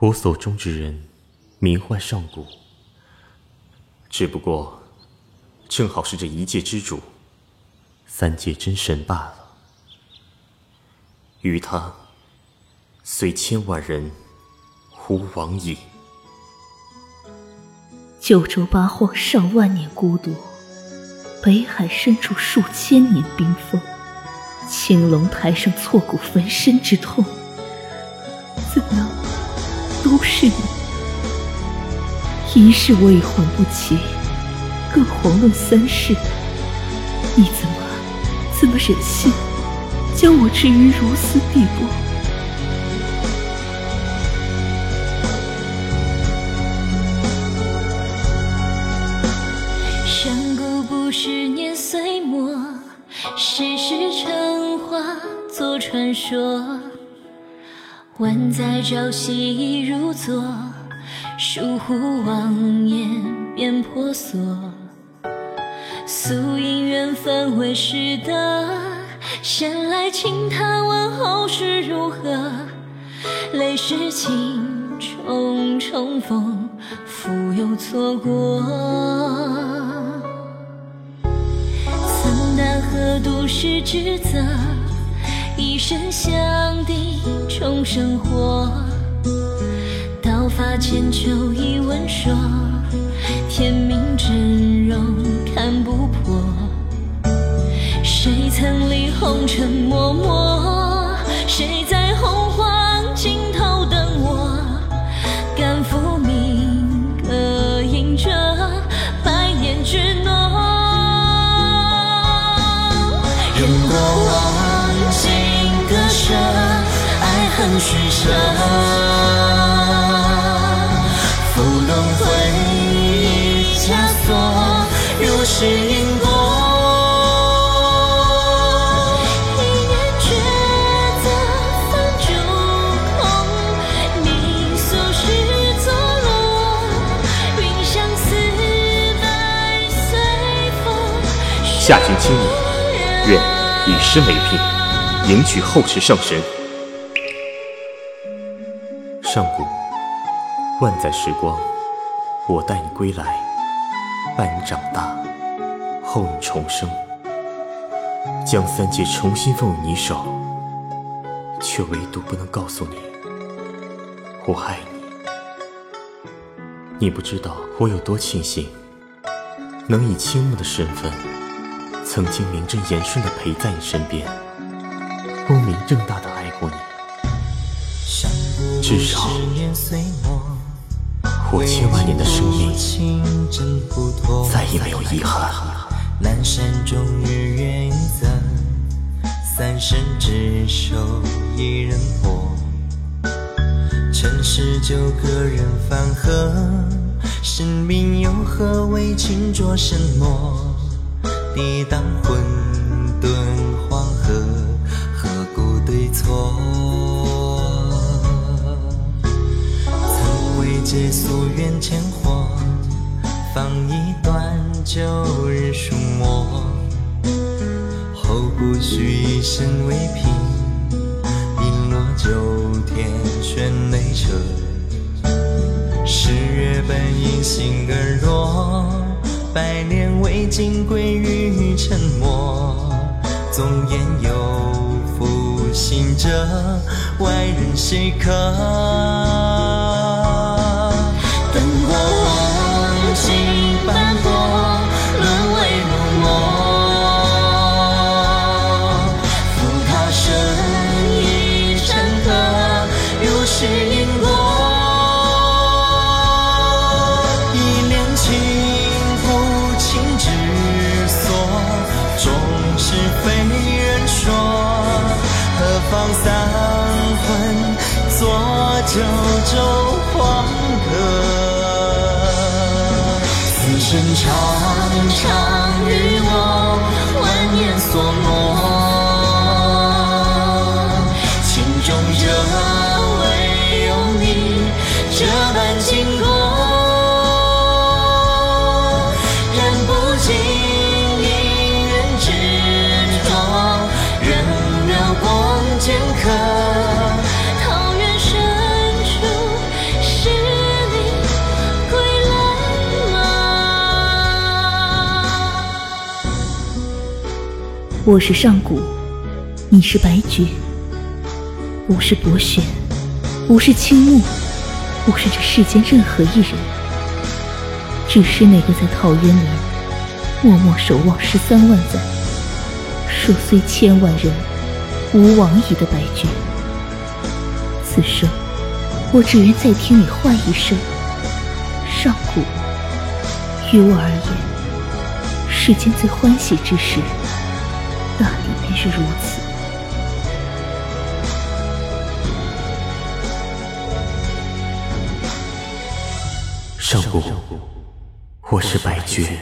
我所中之人，名唤上古。只不过，正好是这一界之主，三界真神罢了。与他，虽千万人，吾往矣。九州八荒上万年孤独，北海深处数千年冰封，青龙台上挫骨焚身之痛，怎能不是你？一世我已还不起，更遑论三世？你怎么怎么忍心将我置于如斯地步？山谷不是年岁末世事成花作传说，万载朝夕如昨，疏忽妄言变婆娑。素因缘分未识得，闲来轻叹问后事如何？泪湿情，重重逢，复又错过。何独是职责？一声相抵，重生活。刀法千秋一问说，天命真容看不破。谁曾历红尘默默？谁在洪荒尽头等我？敢负命，歌吟着百年之诺。过恨取舍，浮动回枷锁，如是因果。一念抉择放诸空，你俗世作落，云相思，白随风。下君亲礼，愿。以诗为聘，迎娶后世圣神。上古万载时光，我待你归来，伴你长大，候你重生，将三界重新奉于你手，却唯独不能告诉你，我爱你。你不知道我有多庆幸，能以青木的身份。曾经名正言顺的陪在你身边，光明正大的爱过你，至少我千万年的生命再也没有遗憾。南山终日远赠，三生执手一人破。尘世旧歌人芳和，生命又何为情着什么？抵挡混沌黄河，何故对错？借夙愿千火，放一段旧日书墨。后不须一生为凭，一落九天悬泪车。十月本应心而若。百年未尽，归于沉默。纵言有负心者，外人谁可？长长与我，我是上古，你是白绝，不是博轩，不是青木，不是这世间任何一人，只是那个在桃源林默默守望十三万载，说虽千万人无往矣的白绝。此生，我只愿再听你唤一声上古。于我而言，世间最欢喜之事。大抵便是如此。上古，我是白绝。